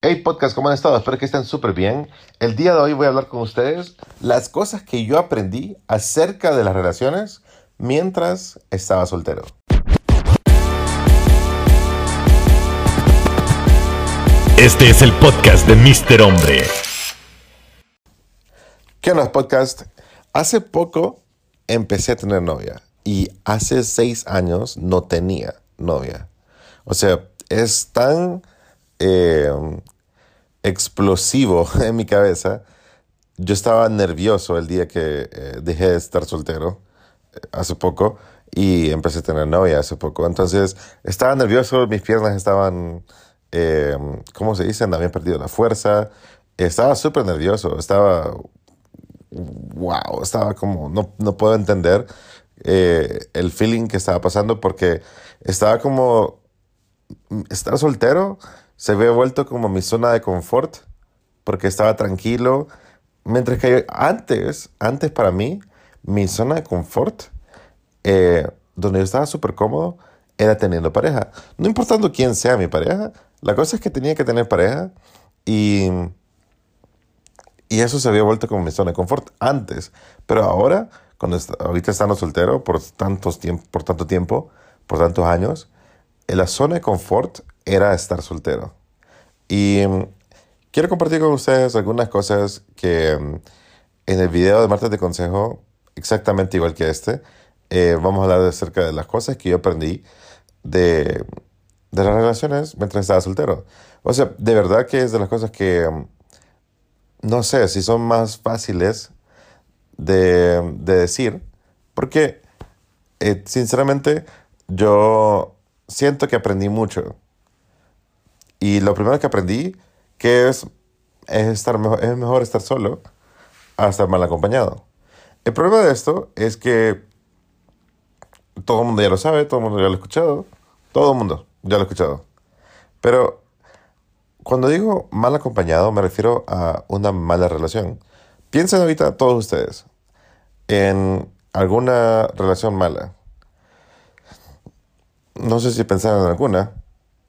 Hey podcast, ¿cómo han estado? Espero que estén súper bien. El día de hoy voy a hablar con ustedes las cosas que yo aprendí acerca de las relaciones mientras estaba soltero. Este es el podcast de Mr. Hombre. ¿Qué onda podcast? Hace poco empecé a tener novia y hace seis años no tenía novia. O sea, es tan eh, explosivo en mi cabeza. Yo estaba nervioso el día que eh, dejé de estar soltero eh, hace poco y empecé a tener novia hace poco. Entonces estaba nervioso, mis piernas estaban, eh, ¿cómo se dice? Habían perdido la fuerza. Estaba súper nervioso, estaba, wow, estaba como, no, no puedo entender eh, el feeling que estaba pasando porque estaba como, estar soltero se había vuelto como mi zona de confort porque estaba tranquilo. Mientras que antes, antes para mí, mi zona de confort, eh, donde yo estaba súper cómodo, era teniendo pareja. No importando quién sea mi pareja, la cosa es que tenía que tener pareja y, y eso se había vuelto como mi zona de confort antes. Pero ahora, cuando est ahorita estando soltero por, tantos tiemp por tanto tiempo, por tantos años, la zona de confort era estar soltero. Y um, quiero compartir con ustedes algunas cosas que um, en el video de Martes de Consejo, exactamente igual que este, eh, vamos a hablar acerca de las cosas que yo aprendí de, de las relaciones mientras estaba soltero. O sea, de verdad que es de las cosas que, um, no sé, si son más fáciles de, de decir, porque eh, sinceramente yo siento que aprendí mucho. Y lo primero que aprendí que es, es, estar es mejor estar solo a estar mal acompañado. El problema de esto es que todo el mundo ya lo sabe, todo el mundo ya lo ha escuchado, todo el mundo ya lo ha escuchado. Pero cuando digo mal acompañado me refiero a una mala relación. Piensen ahorita todos ustedes en alguna relación mala. No sé si pensaron en alguna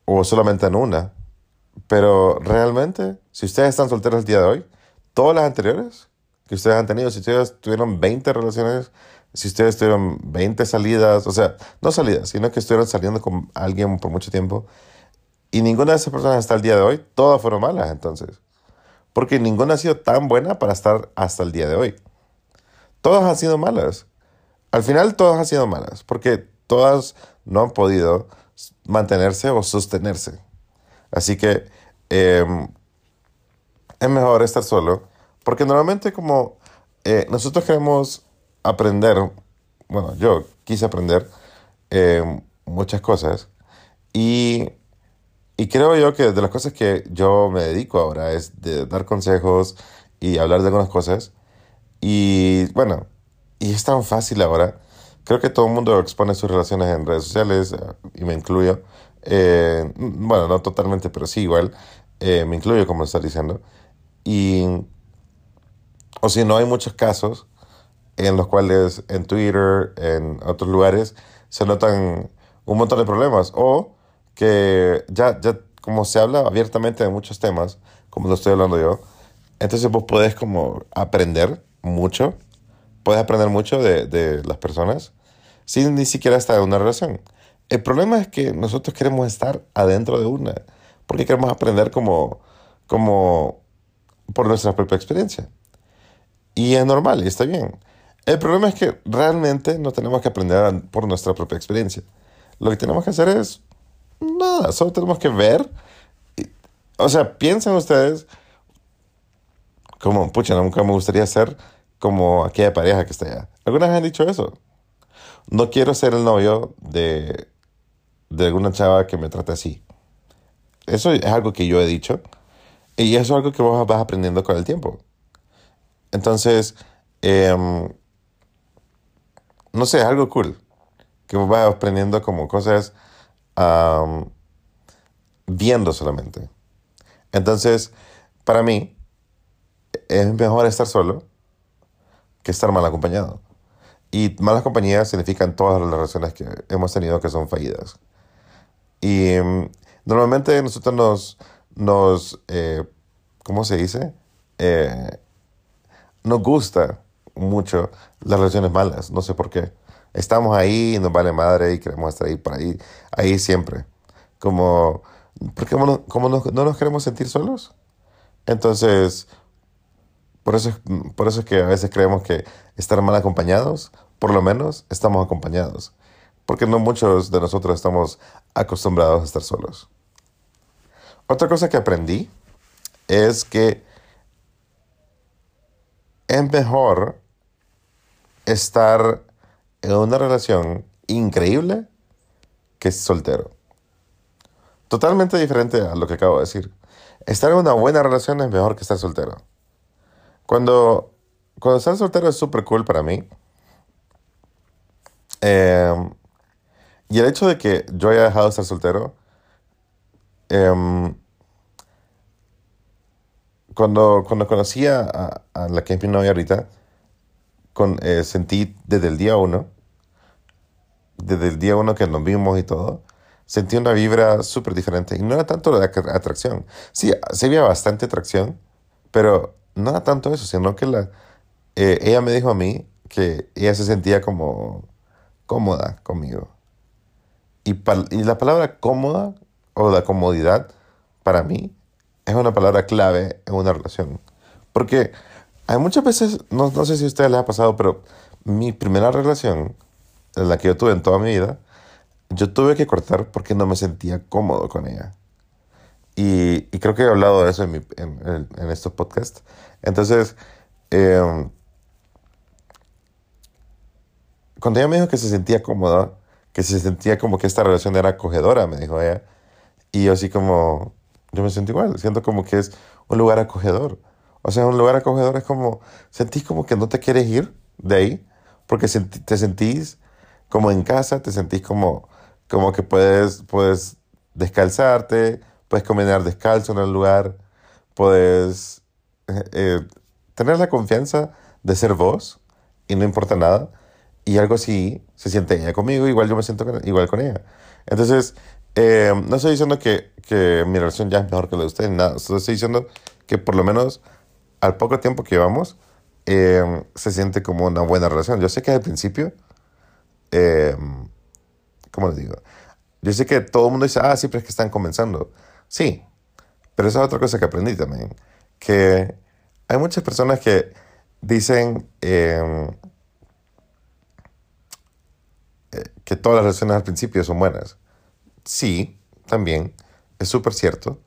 o solamente en una, pero realmente, si ustedes están solteros el día de hoy, todas las anteriores que ustedes han tenido, si ustedes tuvieron 20 relaciones, si ustedes tuvieron 20 salidas, o sea, no salidas, sino que estuvieron saliendo con alguien por mucho tiempo, y ninguna de esas personas hasta el día de hoy, todas fueron malas entonces. Porque ninguna ha sido tan buena para estar hasta el día de hoy. Todas han sido malas. Al final todas han sido malas, porque todas no han podido mantenerse o sostenerse. Así que eh, es mejor estar solo, porque normalmente como eh, nosotros queremos aprender, bueno, yo quise aprender eh, muchas cosas y, y creo yo que de las cosas que yo me dedico ahora es de dar consejos y hablar de algunas cosas. Y bueno, y es tan fácil ahora. Creo que todo el mundo expone sus relaciones en redes sociales, y me incluyo. Eh, bueno, no totalmente, pero sí igual. Eh, me incluyo, como estás diciendo. Y, o si no, hay muchos casos en los cuales en Twitter, en otros lugares, se notan un montón de problemas. O que ya, ya como se habla abiertamente de muchos temas, como lo estoy hablando yo, entonces vos podés como aprender mucho, puedes aprender mucho de, de las personas sin ni siquiera estar en una relación. El problema es que nosotros queremos estar adentro de una, porque queremos aprender como, como por nuestra propia experiencia. Y es normal y está bien. El problema es que realmente no tenemos que aprender por nuestra propia experiencia. Lo que tenemos que hacer es nada, solo tenemos que ver. o sea, piensen ustedes como, pucha, nunca me gustaría ser como aquella pareja que está allá. ¿Algunas han dicho eso? No quiero ser el novio de de alguna chava que me trate así. Eso es algo que yo he dicho y eso es algo que vos vas aprendiendo con el tiempo. Entonces, eh, no sé, es algo cool. Que vos vas aprendiendo como cosas viendo solamente. Entonces, para mí, es mejor estar solo que estar mal acompañado. Y malas compañías significan todas las relaciones que hemos tenido que son fallidas. Y mm, normalmente nosotros nos, nos, eh, ¿cómo se dice? Eh, nos gusta mucho las relaciones malas, no sé por qué. Estamos ahí, nos vale madre y queremos estar ahí por ahí, ahí siempre. Como, ¿por qué no, como no, no nos queremos sentir solos? Entonces, por eso, es- por eso es que a veces creemos que estar mal acompañados, por lo menos estamos acompañados. Porque no muchos de nosotros estamos acostumbrados a estar solos. Otra cosa que aprendí es que es mejor estar en una relación increíble que soltero. Totalmente diferente a lo que acabo de decir. Estar en una buena relación es mejor que estar soltero. Cuando, cuando estar soltero es súper cool para mí. Eh, y el hecho de que yo haya dejado de estar soltero, em, cuando, cuando conocí a, a- la que es mi novia ahorita, con, eh, sentí desde el día uno, desde el día uno que nos vimos y todo, sentí una vibra súper diferente. Y no era tanto la atra- atracción. Sí, sí había bastante atracción, pero no era tanto eso, sino que la, eh, ella me dijo a mí que ella se sentía como cómoda conmigo. Y, y la palabra cómoda o la comodidad para mí es una palabra clave en una relación. Porque hay muchas veces, no, no sé si a ustedes les ha pasado, pero mi primera relación, la que yo tuve en toda mi vida, yo tuve que cortar porque no me sentía cómodo con ella. Y, creo que he hablado de eso en, mi- en- en- en estos podcasts. Entonces, eh, cuando ella me dijo que se sentía cómoda, que se sentía como que esta relación era acogedora, me dijo ella. Y yo así como, yo me siento igual, siento como que es un lugar acogedor. O sea, un lugar acogedor es como, sentís como que no te quieres ir de ahí, porque te sentís como en casa, te sentís como, como que puedes, puedes descalzarte, puedes caminar descalzo en el lugar, puedes eh, eh, tener la confianza de ser vos y no importa nada. Y algo así se siente ella conmigo, igual yo me siento con- igual con ella. Entonces, eh, no estoy diciendo que, que mi relación ya es mejor que la de ustedes, nada. Estoy diciendo que por lo menos al poco tiempo que llevamos, eh, se siente como una buena relación. Yo sé que al principio, eh, ¿cómo les digo? Yo sé que todo el mundo dice, ah, sí, pero es que están comenzando. Sí, pero esa es otra cosa que aprendí también, que hay muchas personas que dicen eh, eh, que todas las relaciones al principio son buenas. Sí, también, es súper cierto,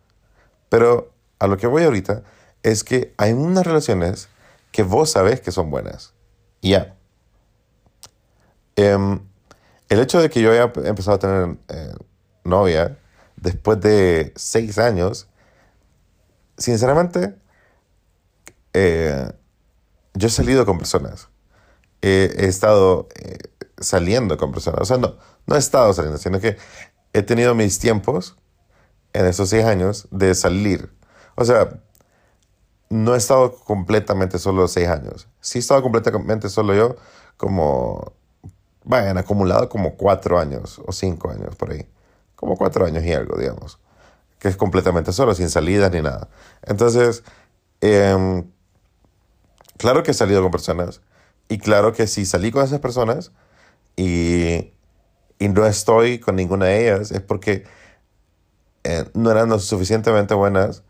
pero a lo que voy ahorita es que hay unas relaciones que vos sabés que son buenas. Ya. Em, el hecho de que yo haya empezado a tener eh, novia después de seis años, sinceramente, eh, yo he salido con personas. He estado eh, saliendo con personas. O sea, no, no he estado saliendo, sino que he tenido mis tiempos en esos seis años de salir. O sea, no he estado completamente solo seis años. Sí he estado completamente solo yo como, vaya, en acumulado como cuatro años o cinco años por ahí. Como cuatro años y algo, digamos. Que es completamente solo, sin salidas ni nada. Entonces, em, claro que he salido con personas. Y claro que si salí con esas personas y, y no estoy con ninguna de ellas, es porque eh, no eran lo suficientemente buenas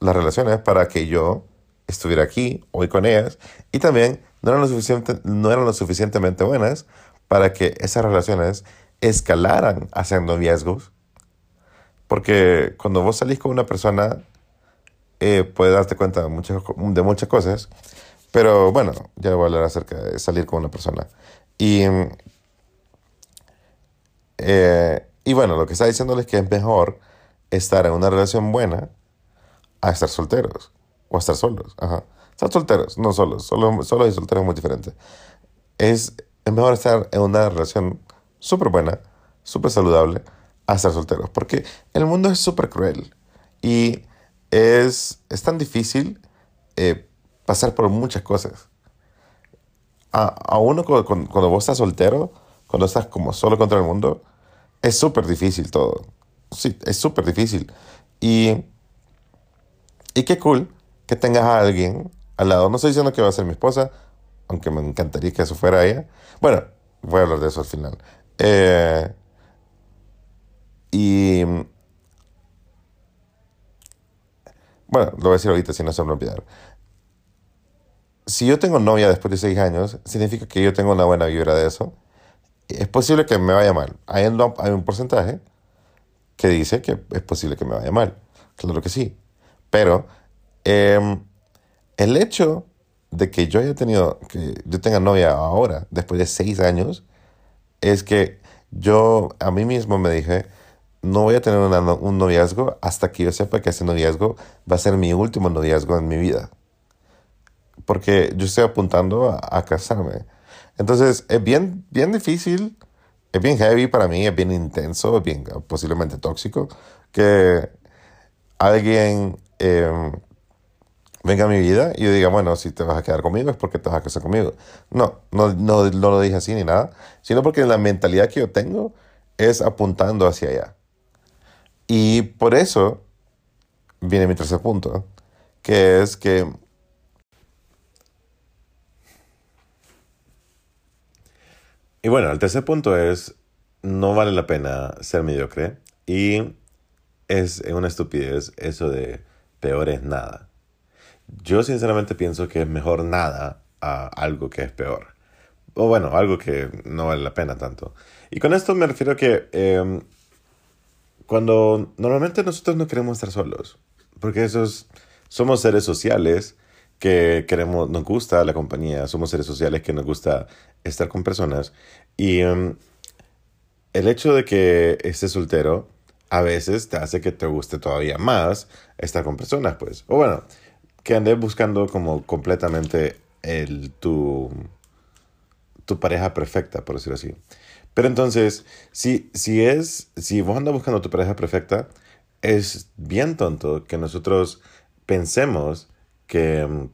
las relaciones para que yo estuviera aquí hoy con ellas y también no eran lo, suficiente, no eran lo suficientemente buenas para que esas relaciones escalaran hacia noviazgos porque cuando vos salís con una persona eh, puedes darte cuenta de muchas, de muchas cosas pero bueno, ya voy a hablar acerca de salir con una persona y eh, y bueno, lo que está diciéndoles es que es mejor estar en una relación buena a estar solteros o a estar solos. Ajá. Estar solteros, no solos. Solo, solos y solteros es muy diferente. Es, es mejor estar en una relación súper buena, súper saludable, a estar solteros. Porque el mundo es súper cruel y es, es tan difícil eh, pasar por muchas cosas. A, a uno cu- cu- cuando vos estás soltero, cuando estás como solo contra el mundo, es súper difícil todo. Sí, es súper difícil. Y Y qué cool que tengas a alguien al lado. No estoy diciendo que va a ser mi esposa, aunque me encantaría que eso fuera ella. Bueno, voy a hablar de eso al final. Eh, y. Bueno, lo voy a decir ahorita si no se me olvidar. Si yo tengo novia después de seis años, significa que yo tengo una buena vibra de eso. Es posible que me vaya mal. Hay un, hay un porcentaje que dice que es posible que me vaya mal. Claro que sí. Pero em, el hecho de que yo haya tenido, que yo tenga novia ahora, después de seis años, es que yo a mí mismo me dije, no voy a tener un noviazgo hasta que yo sepa que ese noviazgo va a ser mi último noviazgo en mi vida. Porque yo estoy apuntando a, casarme. Entonces es bien, bien difícil, es bien heavy para mí, es bien intenso, es bien posiblemente tóxico, que alguien em, venga a mi vida y yo diga, bueno, si te vas a quedar conmigo es porque te vas a casar conmigo. No, no, no, no lo dije así ni nada, sino porque la mentalidad que yo tengo es apuntando hacia allá. Y por eso viene mi tercer punto, que es que Y bueno, el tercer punto es, no vale la pena ser mediocre y es una estupidez eso de peor es nada. Yo sinceramente pienso que es mejor nada a algo que es peor. O bueno, algo que no vale la pena tanto. Y con esto me refiero a que em, cuando normalmente nosotros no queremos estar solos, porque esos somos seres sociales que queremos, nos gusta la compañía, somos seres sociales que nos gusta estar con personas y em, el hecho de que estés soltero a veces te hace que te guste todavía más estar con personas, pues. O bueno, que andes buscando como completamente el, tu, tu pareja perfecta, por decirlo así. Pero entonces, si, si, es, si vos andas buscando tu pareja perfecta, es bien tonto que nosotros pensemos que mm,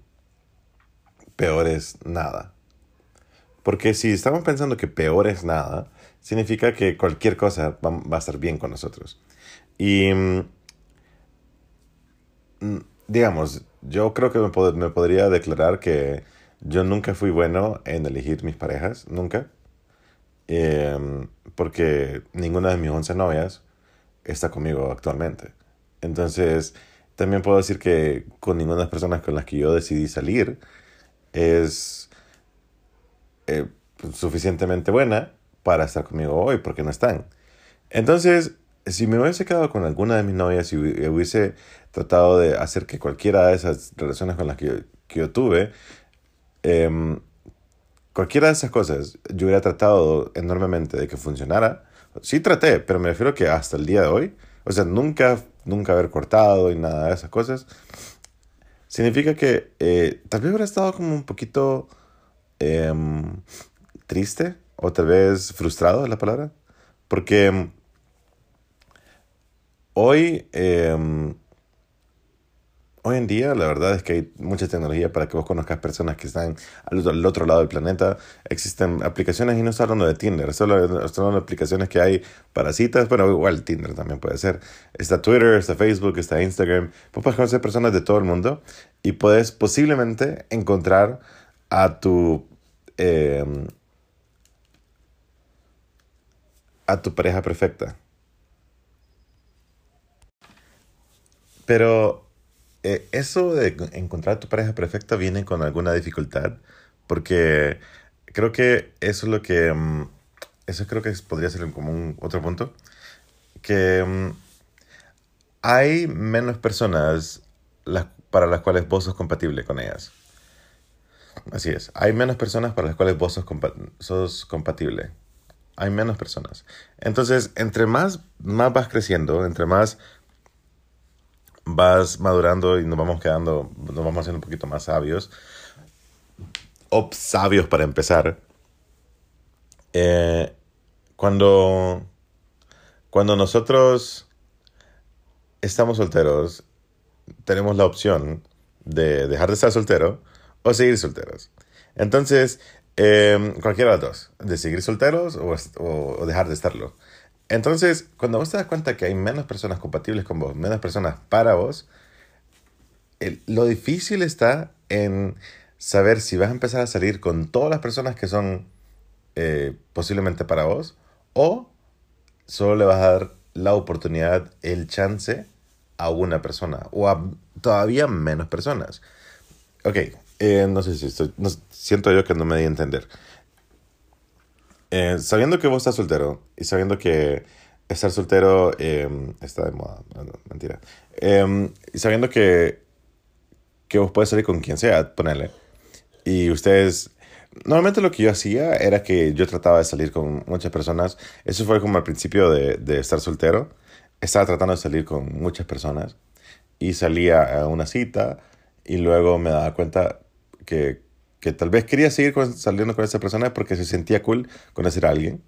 peor es nada. Porque si estamos pensando que peor es nada, significa que cualquier cosa va, va a estar bien con nosotros. Y mm, mm, digamos, yo creo que me, me, podría declarar que yo nunca fui bueno en elegir mis parejas, nunca. Em, porque ninguna de mis 11 novias está conmigo actualmente. Entonces, también puedo decir que con ninguna de las personas con las que yo decidí salir es eh, suficientemente buena para estar conmigo hoy, porque no están. Entonces, si me hubiese quedado con alguna de mis novias y hubiese tratado de hacer que cualquiera de esas relaciones con las que yo, que yo tuve, eh, cualquiera de esas cosas, yo hubiera tratado enormemente de que funcionara. Sí traté, pero me refiero que hasta el día de hoy, o sea, nunca, nunca haber cortado y nada de esas cosas, significa que eh, tal vez hubiera estado como un poquito em, triste o tal vez frustrado, es la palabra, porque hoy... Eh, Hoy en día, la verdad es que hay mucha tecnología para que vos conozcas personas que están al otro lado del planeta. Existen aplicaciones, y no estoy hablando de Tinder, hablando de aplicaciones que hay para citas. Bueno, igual Tinder también puede ser. Está Twitter, está Facebook, está Instagram. Vos puedes conocer personas de todo el mundo y puedes posiblemente encontrar a tu. Em, a tu pareja perfecta. Pero eh, eso de encontrar tu pareja perfecta viene con alguna dificultad, porque creo que eso es lo que, mm, eso creo que podría ser como un otro punto, que mm, hay menos personas para las cuales vos sos compatible con ellas. Así es, hay menos personas para las cuales vos sos, sos compatible. Hay menos personas. Entonces, entre más, más vas creciendo, entre más vas madurando y nos vamos quedando, nos vamos haciendo un poquito más sabios. O sabios para empezar. Eh, cuando, cuando nosotros estamos solteros, tenemos la opción de dejar de estar soltero o seguir solteros. Entonces, eh, cualquiera de las dos, de seguir solteros o, o dejar de estarlo. Entonces, cuando vos te das cuenta que hay menos personas compatibles con vos, menos personas para vos, el- lo difícil está en saber si vas a empezar a salir con todas las personas que son eh, posiblemente para vos o solo le vas a dar la oportunidad, el chance a una persona o a todavía menos personas. Ok, eh, no sé si estoy, no- siento yo que no me di a entender. Eh, sabiendo que vos estás soltero y sabiendo que estar soltero eh, está de moda, mentira. Eh, y sabiendo que, que vos puedes salir con quien sea, ponele. Y ustedes, normalmente lo que yo hacía era que yo trataba de salir con muchas personas. Eso fue como al principio de, de estar soltero. Estaba tratando de salir con muchas personas y salía a una cita y luego me daba cuenta que, que tal vez quería seguir con- saliendo con esa persona porque se sentía cool conocer a alguien.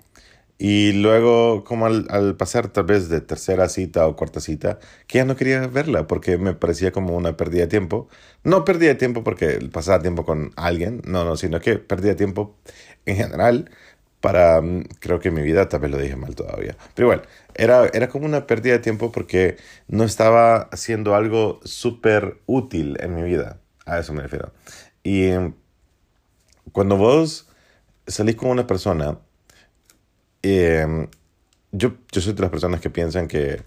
Y luego, como al, al pasar tal vez de tercera cita o cuarta cita, que ya no quería verla porque me parecía como una pérdida de tiempo. No pérdida de tiempo porque pasaba tiempo con alguien, no, no, sino que pérdida de tiempo en general para, mm, creo que mi vida, tal vez lo dije mal todavía. Pero igual, era, era como una pérdida de tiempo porque no estaba haciendo algo súper útil en mi vida. A eso me refiero. Y mm, cuando vos salís con una persona, eh, yo, yo soy de las personas que piensan que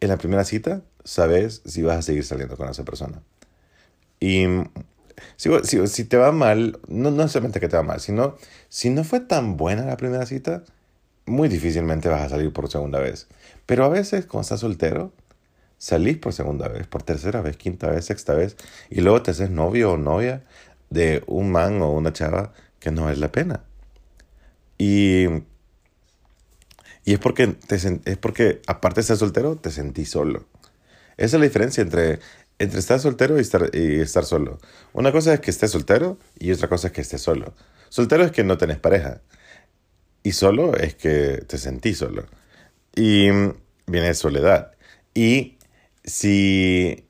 en la primera cita sabes si vas a seguir saliendo con esa persona. Y mm, si, si, si te va mal, no, no solamente que te va mal, sino si no fue tan buena la primera cita, muy difícilmente vas a salir por segunda vez. Pero a veces, cuando estás soltero, salís por segunda vez, por tercera vez, quinta vez, sexta vez, y luego te haces novio o novia de un man o una chava que no es la pena. Y, y es, porque te, es porque, aparte de estar soltero, te sentís solo. Esa es la diferencia entre, entre estar soltero y estar, y estar solo. Una cosa es que estés soltero y otra cosa es que estés solo. Soltero es que no tenés pareja. Y solo es que te sentís solo. Y viene soledad. Y si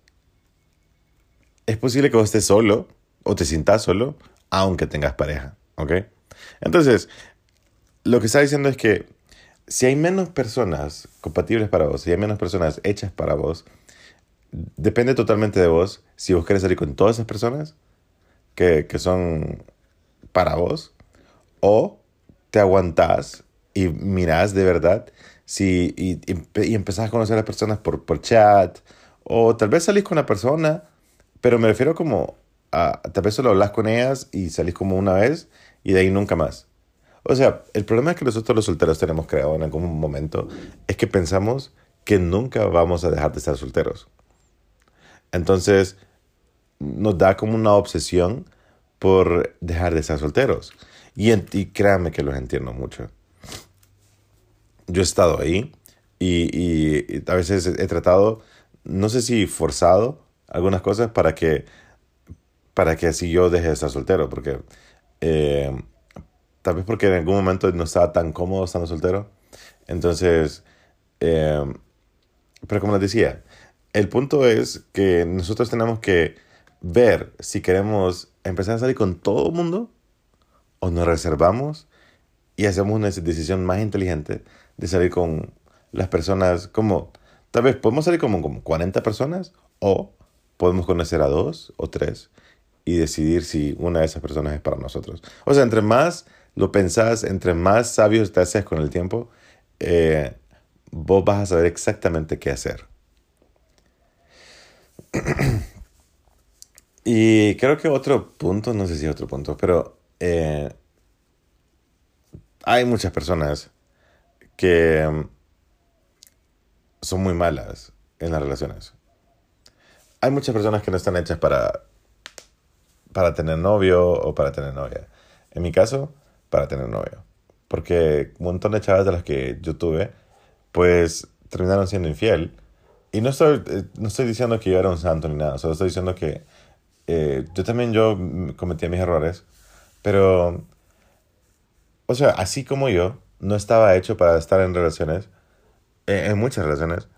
es posible que vos estés solo o te sientas solo, aunque tengas pareja. ¿Ok? Entonces, lo que está diciendo es que si hay menos personas compatibles para vos, si hay menos personas hechas para vos, depende totalmente de vos si vos querés salir con todas esas personas que, que son para vos o te aguantás y mirás de verdad si, y, y, y empezás a conocer a las personas por, por chat o tal vez salís con una persona, pero me refiero como a tal vez solo hablas con ellas y salís como una vez y de ahí nunca más. O sea, el problema es que nosotros los solteros tenemos creado en algún momento es que pensamos que nunca vamos a dejar de estar solteros. Entonces, nos da como una obsesión por dejar de estar solteros. Y, y créanme que los entiendo mucho. Yo he estado ahí y- y a veces he tratado, no sé si forzado, algunas cosas para que, para que así yo deje de estar soltero. Porque eh, tal vez porque en algún momento no estaba tan cómodo estando soltero. Entonces, eh, pero como les decía, el punto es que nosotros tenemos que ver si queremos empezar a salir con todo el mundo o nos reservamos y hacemos una decisión más inteligente de salir con las personas como, tal vez podemos salir como, como 40 personas o podemos conocer a dos o tres y decidir si una de esas personas es para nosotros. O sea, entre más lo pensás, entre más sabios te haces con el tiempo, eh, vos vas a saber exactamente qué hacer. y creo que otro punto, no sé si otro punto, pero eh, hay muchas personas que mm, son muy malas en las relaciones. Hay muchas personas que no están hechas para, para tener novio o para tener novia. En mi caso, para tener novio. Porque un montón de chavas de las que yo tuve, pues terminaron siendo infiel. Y no estoy, eh, no estoy diciendo que yo era un santo ni nada, solo estoy diciendo que eh, yo también yo cometía mis errores, pero, o sea, así como yo, no estaba hecho para estar en relaciones, eh, en muchas relaciones,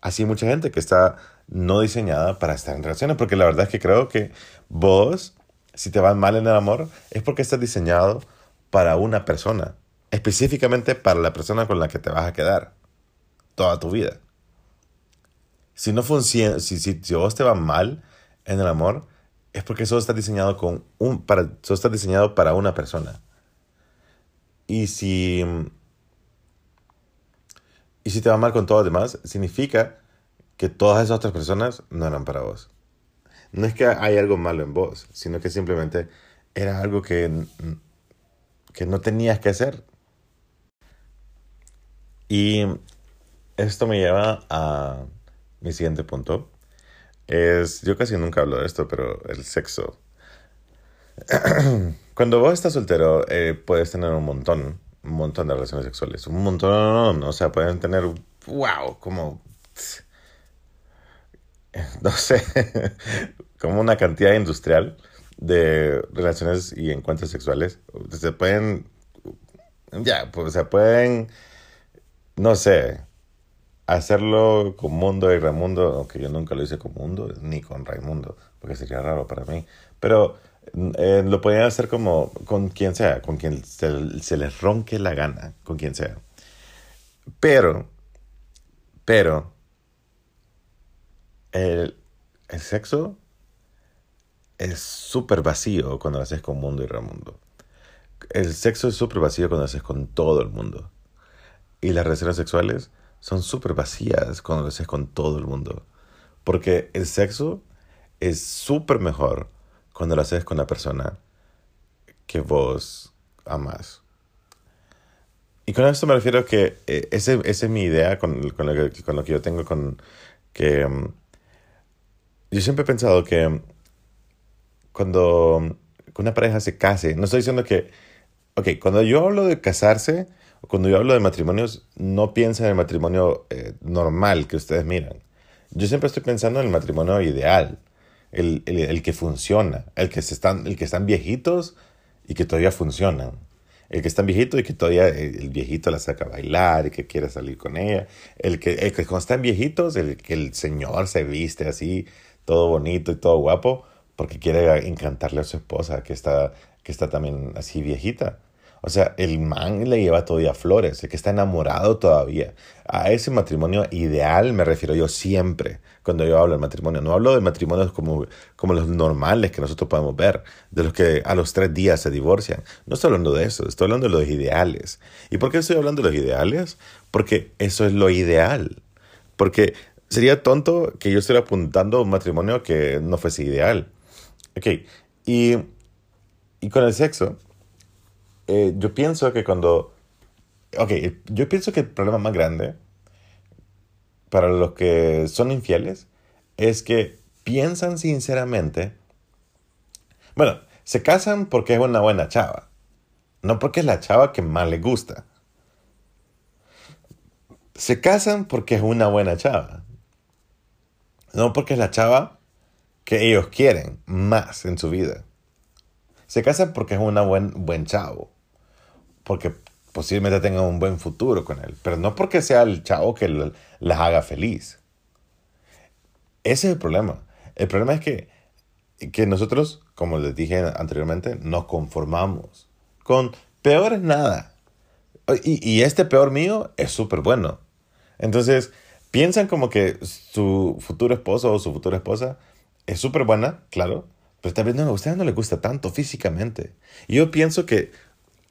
así mucha gente que está no diseñada para estar en relaciones, porque la verdad es que creo que vos, si te va mal en el amor, es porque estás diseñado para una persona, específicamente para la persona con la que te vas a quedar toda tu vida. Si no funciona, si, si, si vos te va mal en el amor es porque solo está diseñado con un para solo está diseñado para una persona. Y si y si te va mal con todos los demás, significa que todas esas otras personas no eran para vos. No es que hay algo malo en vos, sino que simplemente era algo que, que no tenías que hacer. Y esto me lleva a mi siguiente punto. Es, yo casi nunca hablo de esto, pero el sexo. Cuando vos estás soltero, eh, puedes tener un montón, un montón de relaciones sexuales. Un montón, o sea, pueden tener, wow, como, no sé, como una cantidad industrial de relaciones y encuentros sexuales. Se pueden, ya, pues se pueden, no sé, hacerlo con Mundo y Raimundo, aunque yo nunca lo hice con Mundo ni con Raimundo, porque sería raro para mí. Pero eh, lo podían hacer como con quien sea, con quien se, les ronque la gana, con quien sea. Pero, pero, el, el sexo es súper vacío cuando lo haces con Mundo y Raimundo. El sexo es súper vacío cuando lo haces con todo el mundo. Y las relaciones sexuales son súper vacías cuando lo haces con todo el mundo. Porque el sexo es súper mejor cuando lo haces con la persona que vos amas. Y con esto me refiero a que eh, esa es mi idea con, con, lo que, con, lo que, yo tengo con que... Um, yo siempre he pensado que cuando una pareja se case, no estoy diciendo que... Ok, cuando yo hablo de casarse, cuando yo hablo de matrimonios, no piensa en el matrimonio eh, normal que ustedes miran. Yo siempre estoy pensando en el matrimonio ideal, el, el, el, que funciona, el que, se están, el que están viejitos y que todavía funcionan. El que están viejitos y que todavía eh, el viejito la saca a bailar y que quiere salir con ella. El que, el que cuando están viejitos, el que el señor se viste así, todo bonito y todo guapo, porque quiere encantarle a su esposa que está, que está también así viejita. O sea, el man le lleva todavía flores, el que está enamorado todavía. A ese matrimonio ideal me refiero yo siempre cuando yo hablo de matrimonio. No hablo de matrimonios como, como los normales que nosotros podemos ver, de los que a los tres días se divorcian. No estoy hablando de eso, estoy hablando de los ideales. ¿Y por qué estoy hablando de los ideales? Porque eso es lo ideal. Porque sería tonto que yo estuviera apuntando a un matrimonio que no fuese ideal. Ok, y, y con el sexo eh, yo pienso que cuando... Ok, yo pienso que el problema más grande para los que son infieles es que piensan sinceramente... Bueno, se casan porque es una buena chava, no porque es la chava que más les gusta. Se casan porque es una buena chava, no porque es la chava que ellos quieren más en su vida. Se casan porque es un buen, buen chavo porque posiblemente tengan un buen futuro con él, pero no porque sea el chavo que las haga feliz. Ese es el problema. El problema es que, que nosotros, como les dije anteriormente, nos conformamos con peor es nada. Y, y este peor mío es súper bueno. Entonces, piensan como que su futuro esposo o su futura esposa es súper buena, claro, pero tal vez no, a ustedes no les gusta tanto físicamente. Yo pienso que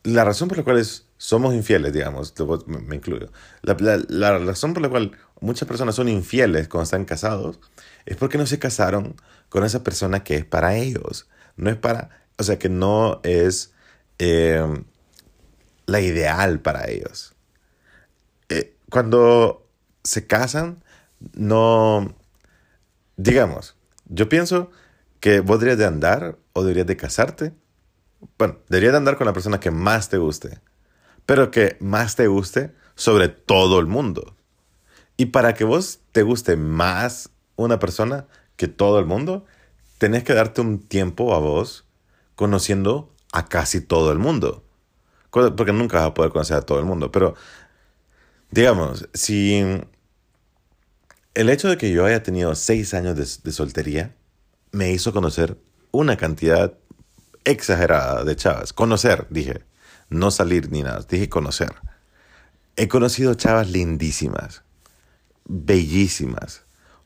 la razón por la cual somos infieles, digamos, me incluyo, la, la, razón por la cual muchas personas son infieles cuando están casados es porque no se casaron con esa persona que es para ellos. No es para, o sea, que no es eh, la ideal para ellos. Eh, cuando se casan, no, digamos, yo pienso que vos deberías de andar o deberías de casarte bueno, deberías de andar con la persona que más te guste, pero que más te guste sobre todo el mundo. Y para que vos te guste más una persona que todo el mundo, tenés que darte un tiempo a vos conociendo a casi todo el mundo. Porque nunca vas a poder conocer a todo el mundo. Pero, digamos, si el hecho de que yo haya tenido seis años de, soltería me hizo conocer una cantidad exagerada de chavas. Conocer, dije. No salir ni nada, dije conocer. He conocido chavas lindísimas, bellísimas.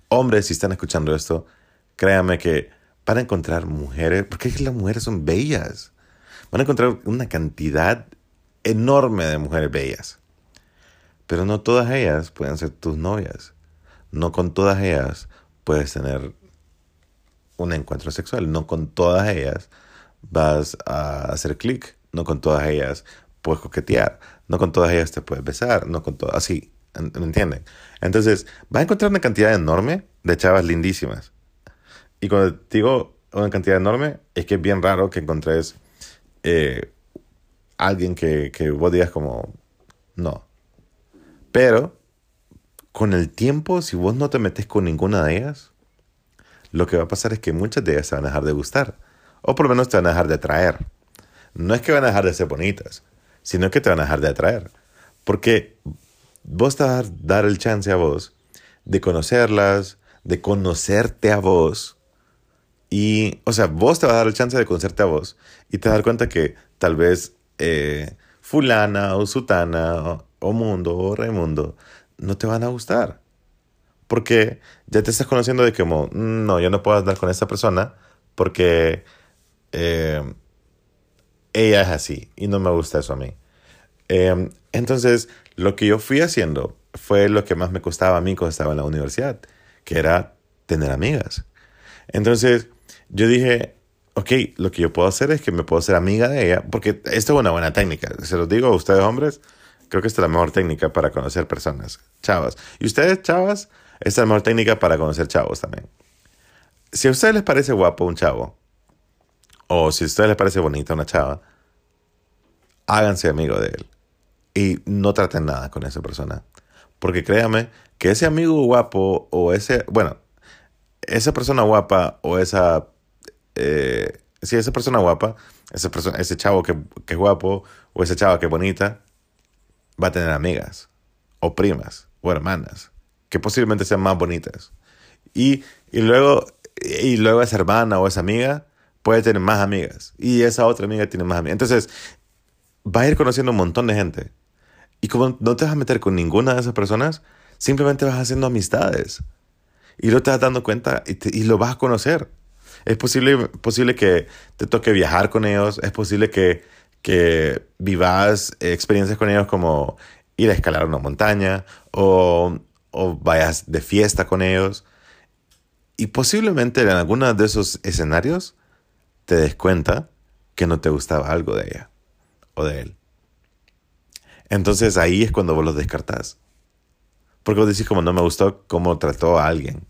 Hombres, si están escuchando esto, créanme que van a encontrar mujeres, porque las mujeres son bellas. Van a encontrar una cantidad enorme de mujeres bellas. Pero no todas ellas pueden ser tus novias. No con todas ellas puedes tener un encuentro sexual. No con todas ellas vas a hacer clic. No con todas ellas puedes coquetear. No con todas ellas te puedes besar. No con todas. Así. ¿Me entienden? Entonces, vas a encontrar una cantidad enorme de chavas lindísimas. Y cuando digo una cantidad enorme, es que es bien raro que encontres eh, alguien que, que vos digas como, no. Pero, con el tiempo, si vos no te metes con ninguna de ellas, lo que va a pasar es que muchas de ellas se van a dejar de gustar. O por lo menos te van a dejar de atraer. No es que van a dejar de ser bonitas, sino que te van a dejar de atraer. Porque vos te vas a dar el chance a vos de conocerlas, de conocerte a vos. Y, o sea, vos te vas a dar el chance de conocerte a vos y te vas dar cuenta que tal vez eh, fulana o sutana o, mundo o Raimundo no te van a gustar. Porque ya te estás conociendo de como, no, yo no puedo andar con esa persona porque eh, ella es así y no me gusta eso a mí. Eh, entonces, lo que yo fui haciendo fue lo que más me costaba a mí cuando estaba en la universidad, que era tener amigas. Entonces, yo dije, ok, lo que yo puedo hacer es que me puedo hacer amiga de ella, porque esto es una buena técnica. Se los digo a ustedes hombres, creo que esta es la mejor técnica para conocer personas, chavas. Y ustedes, chavas, esta es la mejor técnica para conocer chavos también. Si a ustedes les parece guapo un chavo, o si a ustedes les parece bonita una chava, háganse amigo de él y no traten nada con esa persona. Porque créame que ese amigo guapo o ese, bueno, esa persona guapa o esa, eh, si esa persona guapa, esa ese chavo que, que es guapo o esa chava que es bonita, va a tener amigas o primas o hermanas que posiblemente sean más bonitas. Y, y, luego, y luego esa hermana o esa amiga puede tener más amigas y esa otra amiga tiene más amigas. Entonces, va a ir conociendo un montón de gente y como no te vas a meter con ninguna de esas personas, simplemente vas haciendo amistades. Y no te vas dando cuenta y, lo vas a conocer. Es posible, posible que te toque viajar con ellos, es posible que, que vivas experiencias con ellos como ir a escalar una montaña o, o vayas de fiesta con ellos. Y posiblemente en alguno de esos escenarios te des cuenta que no te gustaba algo de ella o de él. Entonces ahí es cuando vos los descartás. Porque vos decís como no me gustó cómo trató a alguien.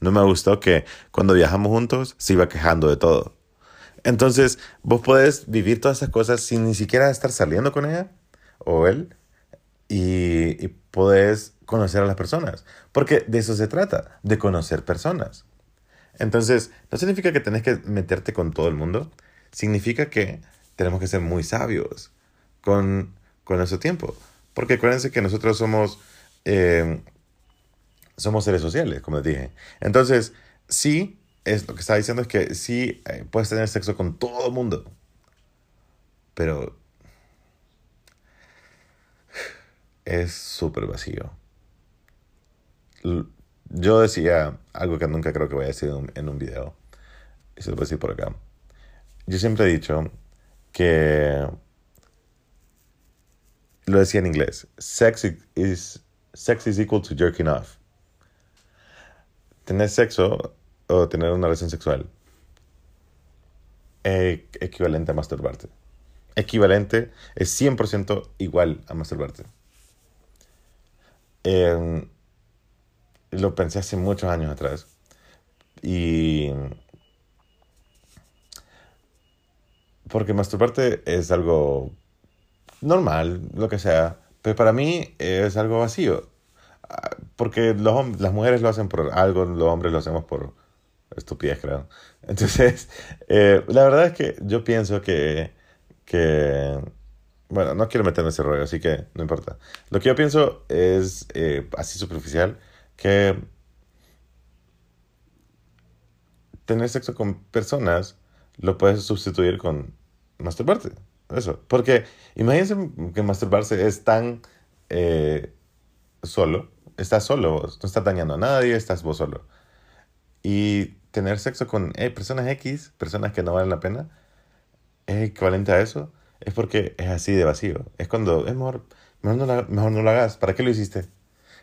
No me gustó que cuando viajamos juntos se iba quejando de todo. Entonces vos podés vivir todas esas cosas sin ni siquiera estar saliendo con ella o él y, y podés conocer a las personas. Porque de eso se trata, de conocer personas. Entonces, no significa que tenés que meterte con todo el mundo, significa que tenemos que ser muy sabios con con nuestro tiempo. Porque acuérdense que nosotros somos, eh, somos seres sociales, como les dije. Entonces, sí, es, lo que está diciendo es que sí eh, puedes tener sexo con todo el mundo. Pero es súper vacío. Yo decía algo que nunca creo que voy a decir en un video. Y se lo voy a decir por acá. Yo siempre he dicho que lo decía en inglés, sex is, sex is equal to jerking off. Tener sexo o tener una relación sexual es equivalente a masturbarte. Equivalente es 100% igual a masturbarte. Em, lo pensé hace muchos años atrás. Y. Porque masturbarte es algo normal, lo que sea. Pero para mí es algo vacío. Ah, porque los, las mujeres lo hacen por algo, los hombres lo hacemos por estupidez, creo. Entonces, eh, la verdad es que yo pienso que, que... Bueno, no quiero meterme en ese rollo, así que no importa. Lo que yo pienso es, eh, así superficial, que tener sexo con personas lo puedes sustituir con masturbarte. Eso. Porque imagínense que masturbarse es tan eh, solo. Estás solo, no estás dañando a nadie, estás vos solo. Y tener sexo con eh, personas X, personas que no valen la pena, es equivalente a eso, es porque es así de vacío. Es cuando es mejor, mejor, no, la- mejor no lo hagas. ¿Para qué lo hiciste?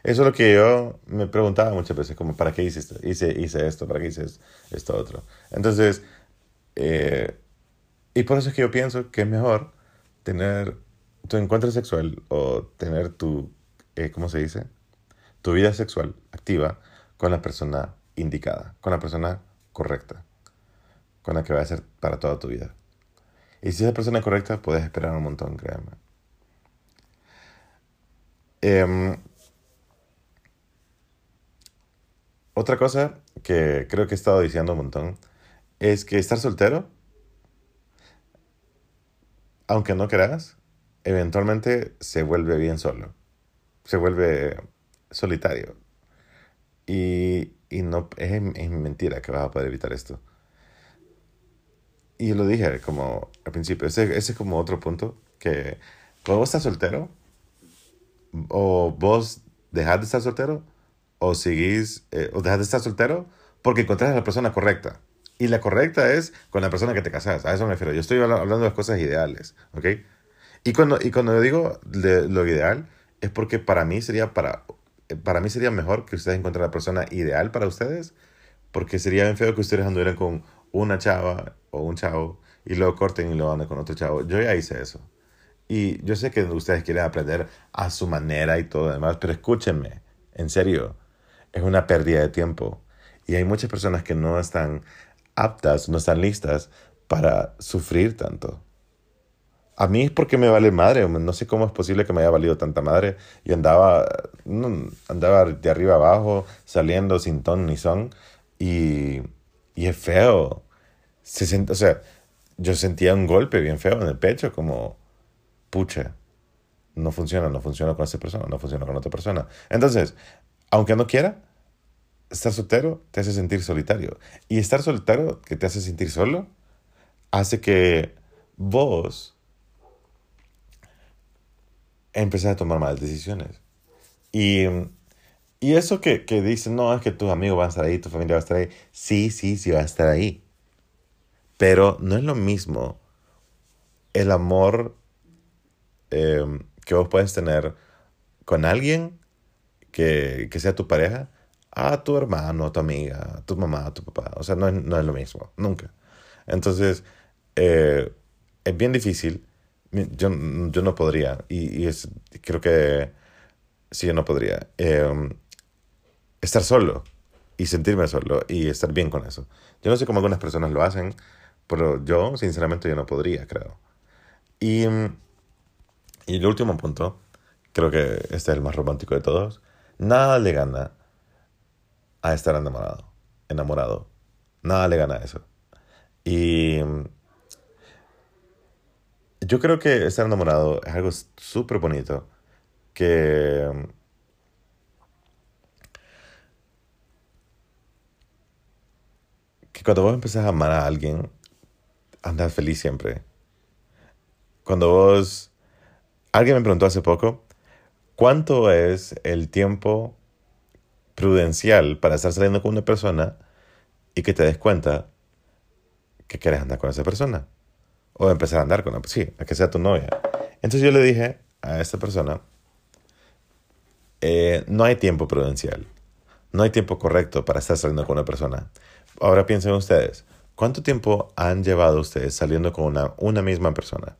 Eso es lo que yo me preguntaba muchas veces, como, ¿para qué hice esto? Hice, hice esto, ¿para qué hice es- esto otro? Entonces, eh, y por eso es que yo pienso que es mejor tener tu encuentro sexual o tener tu, eh, ¿cómo se dice? Tu vida sexual activa con la persona indicada, con la persona correcta, con la que va a ser para toda tu vida. Y si esa persona es correcta, puedes esperar un montón, créeme. Em, otra cosa que creo que he estado diciendo un montón es que estar soltero, aunque no quieras, eventualmente se vuelve bien solo. Se vuelve solitario. Y, y no es, es mentira que vas a poder evitar esto. Y lo dije como al principio, ese, ese es como otro punto, que cuando vos estás soltero, o vos dejás de estar soltero, o seguís, eh, o dejas de estar soltero porque encontrás a la persona correcta. Y la correcta es con la persona que te casas. A eso me refiero. Yo estoy habla- hablando de las cosas ideales, ¿ok? Y cuando, y cuando digo de lo ideal, es porque para mí sería para, para mí sería mejor que ustedes encontraran la persona ideal para ustedes, porque sería bien feo que ustedes anduvieran con una chava o un chavo y luego corten y luego anden con otro chavo. Yo ya hice eso. Y yo sé que ustedes quieren aprender a su manera y todo lo demás, pero escúchenme, en serio, es una pérdida de tiempo. Y hay muchas personas que no están aptas, no están listas para sufrir tanto. A mí es porque me vale madre, no sé cómo es posible que me haya valido tanta madre. Y andaba, andaba de arriba abajo, saliendo sin ton ni son. Y, y es feo. Se siente, o sea, yo sentía un golpe bien feo en el pecho, como, pucha, no funciona, no funciona con esa persona, no funciona con otra persona. Entonces, aunque no quiera, estar soltero te hace sentir solitario. Y estar soltero, que te hace sentir solo, hace que vos empezás a tomar malas decisiones. Y, y eso que, que dicen, no, es que tus amigos van a estar ahí, tu familia va a estar ahí. Sí, sí, sí va a estar ahí. Pero no es lo mismo el amor eh, que vos puedes tener con alguien que, que sea tu pareja a tu hermano, a tu amiga, a tu mamá, a tu papá. O sea, no es, no es lo mismo, nunca. Entonces, eh, es bien difícil. Yo, yo no podría, y, y es, creo que sí, yo no podría, eh, estar solo y sentirme solo y estar bien con eso. Yo no sé cómo algunas personas lo hacen, pero yo, sinceramente, yo no podría, creo. Y, y el último punto, creo que este es el más romántico de todos, nada le gana a estar enamorado, enamorado. Nada le gana a eso. Y yo creo que estar enamorado es algo súper bonito que que cuando vos empezás a amar a alguien andas feliz siempre. Cuando vos alguien me preguntó hace poco ¿cuánto es el tiempo prudencial para estar saliendo con una persona y que te des cuenta que quieres andar con esa persona? O empezar a andar con la sí, a que sea tu novia. Entonces yo le dije a esta persona, eh, no hay tiempo prudencial, no hay tiempo correcto para estar saliendo con una persona. Ahora piensen ustedes, ¿cuánto tiempo han llevado ustedes saliendo con una, una misma persona?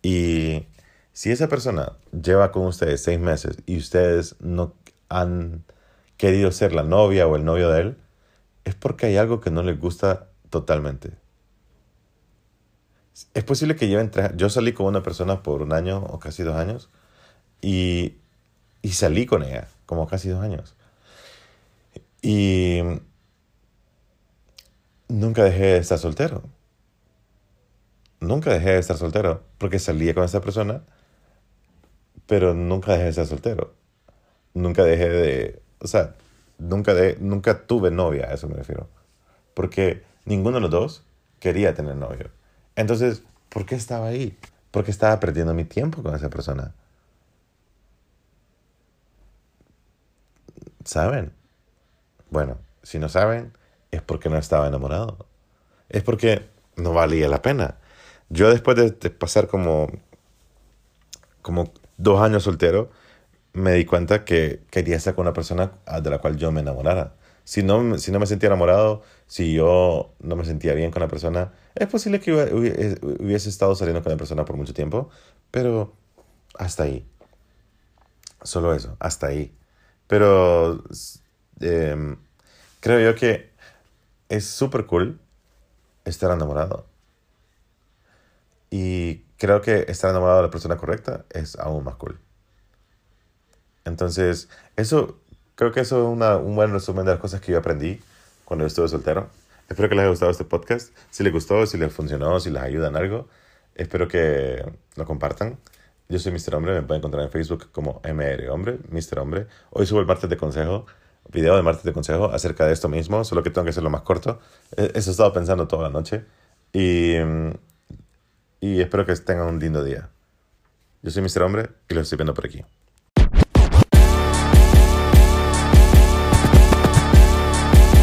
Y si esa persona lleva con ustedes seis meses y ustedes no han querido ser la novia o el novio de él, es porque hay algo que no les gusta totalmente. Es posible que lleven tres... Yo salí con una persona por un año o casi dos años y, y salí con ella como casi dos años. Y nunca dejé de estar soltero. Nunca dejé de estar soltero porque salía con esa persona, pero nunca dejé de estar soltero. Nunca dejé de... O sea, nunca, de, nunca tuve novia, a eso me refiero. Porque ninguno de los dos quería tener novio. Entonces, ¿por qué estaba ahí? Porque estaba perdiendo mi tiempo con esa persona. ¿Saben? Bueno, si no saben, es porque no estaba enamorado. Es porque no valía la pena. Yo después de, pasar como, como dos años soltero, me di cuenta que quería estar con una persona de la cual yo me enamorara. Si no, si no me sentía enamorado, si yo no me sentía bien con la persona, es posible que hubiese estado saliendo con la persona por mucho tiempo, pero hasta ahí. Solo eso, hasta ahí. Pero em, creo yo que es súper cool estar enamorado. Y creo que estar enamorado de la persona correcta es aún más cool. Entonces, eso, creo que eso es una, un buen resumen de las cosas que yo aprendí cuando estuve soltero. Espero que les haya gustado este podcast. Si les gustó, si les funcionó, si les ayuda en algo, espero que lo compartan. Yo soy Mr. Hombre, me pueden encontrar en Facebook como MR Hombre, Mr. Hombre. Hoy subo el martes de consejo, video de martes de consejo acerca de esto mismo, solo que tengo que hacerlo más corto. Eso he estado pensando toda la noche y, y espero que tengan un lindo día. Yo soy Mr. Hombre y los estoy viendo por aquí.